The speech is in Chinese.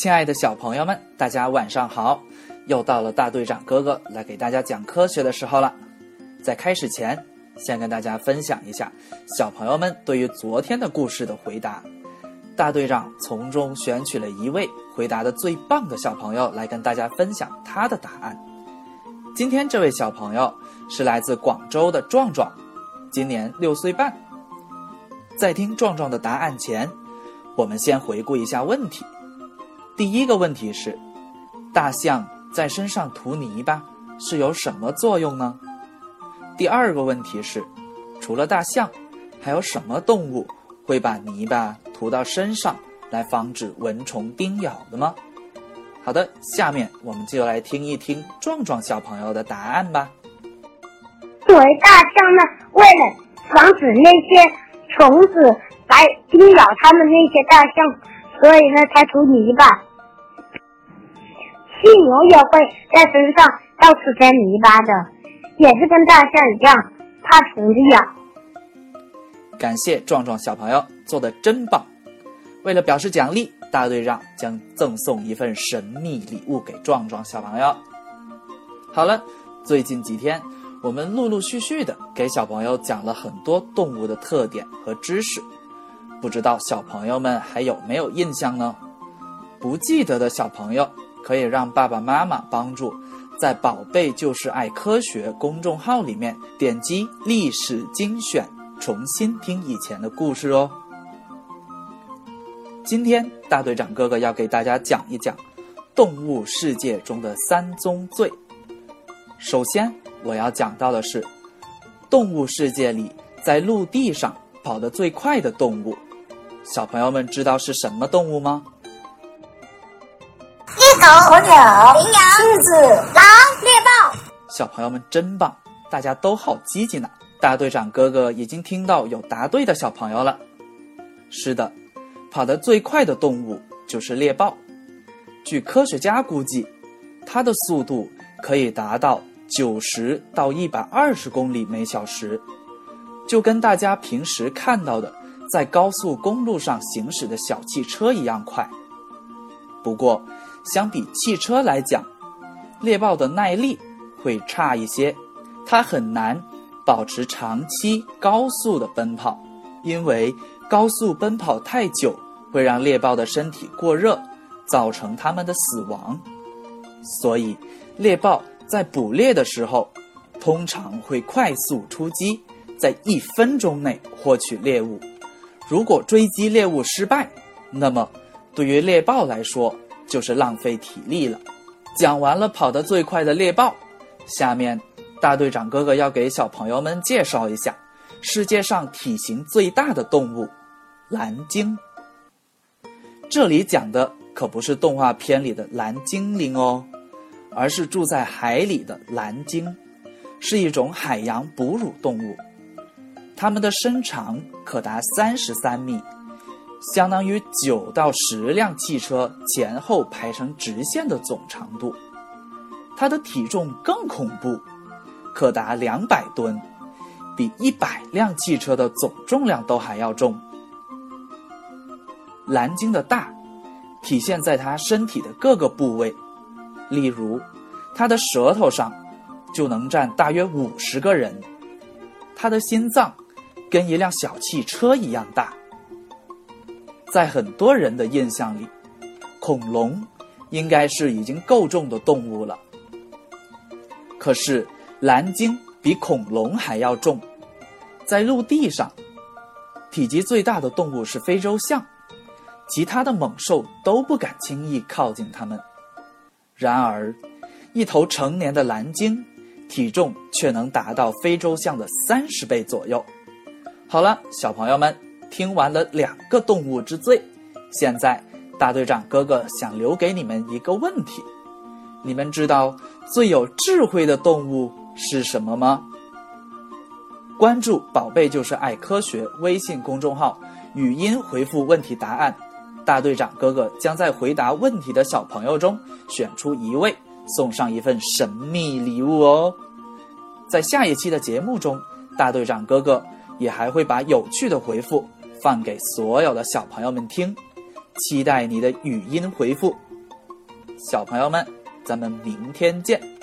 亲爱的小朋友们，大家晚上好！又到了大队长哥哥来给大家讲科学的时候了。在开始前，先跟大家分享一下小朋友们对于昨天的故事的回答。大队长从中选取了一位回答的最棒的小朋友来跟大家分享他的答案。今天这位小朋友是来自广州的壮壮，今年六岁半。在听壮壮的答案前，我们先回顾一下问题。第一个问题是，大象在身上涂泥巴是有什么作用呢？第二个问题是，除了大象，还有什么动物会把泥巴涂到身上来防止蚊虫叮咬的吗？好的，下面我们就来听一听壮壮小朋友的答案吧。作为大象呢，为了防止那些虫子来叮咬它们那些大象，所以呢才涂泥巴。犀牛也会在身上到处沾泥巴的，也是跟大象一样怕虫子咬。感谢壮壮小朋友做的真棒！为了表示奖励，大队长将赠送一份神秘礼物给壮壮小朋友。好了，最近几天我们陆陆续续的给小朋友讲了很多动物的特点和知识，不知道小朋友们还有没有印象呢？不记得的小朋友。可以让爸爸妈妈帮助，在“宝贝就是爱科学”公众号里面点击历史精选，重新听以前的故事哦。今天大队长哥哥要给大家讲一讲动物世界中的三宗罪。首先，我要讲到的是动物世界里在陆地上跑得最快的动物，小朋友们知道是什么动物吗？候鸟、羚羊、狮子、狼、猎豹，小朋友们真棒，大家都好积极呢。大队长哥哥已经听到有答对的小朋友了。是的，跑得最快的动物就是猎豹。据科学家估计，它的速度可以达到九十到一百二十公里每小时，就跟大家平时看到的在高速公路上行驶的小汽车一样快。不过，相比汽车来讲，猎豹的耐力会差一些，它很难保持长期高速的奔跑，因为高速奔跑太久会让猎豹的身体过热，造成它们的死亡。所以，猎豹在捕猎的时候，通常会快速出击，在一分钟内获取猎物。如果追击猎物失败，那么对于猎豹来说，就是浪费体力了。讲完了跑得最快的猎豹，下面大队长哥哥要给小朋友们介绍一下世界上体型最大的动物——蓝鲸。这里讲的可不是动画片里的蓝精灵哦，而是住在海里的蓝鲸，是一种海洋哺乳动物。它们的身长可达三十三米。相当于九到十辆汽车前后排成直线的总长度，它的体重更恐怖，可达两百吨，比一百辆汽车的总重量都还要重。蓝鲸的大，体现在它身体的各个部位，例如，它的舌头上就能站大约五十个人，它的心脏跟一辆小汽车一样大。在很多人的印象里，恐龙应该是已经够重的动物了。可是蓝鲸比恐龙还要重，在陆地上，体积最大的动物是非洲象，其他的猛兽都不敢轻易靠近它们。然而，一头成年的蓝鲸体重却能达到非洲象的三十倍左右。好了，小朋友们。听完了两个动物之最，现在大队长哥哥想留给你们一个问题：你们知道最有智慧的动物是什么吗？关注“宝贝就是爱科学”微信公众号，语音回复问题答案，大队长哥哥将在回答问题的小朋友中选出一位，送上一份神秘礼物哦。在下一期的节目中，大队长哥哥也还会把有趣的回复。放给所有的小朋友们听期待你的语音回复。小朋友们咱们明天见。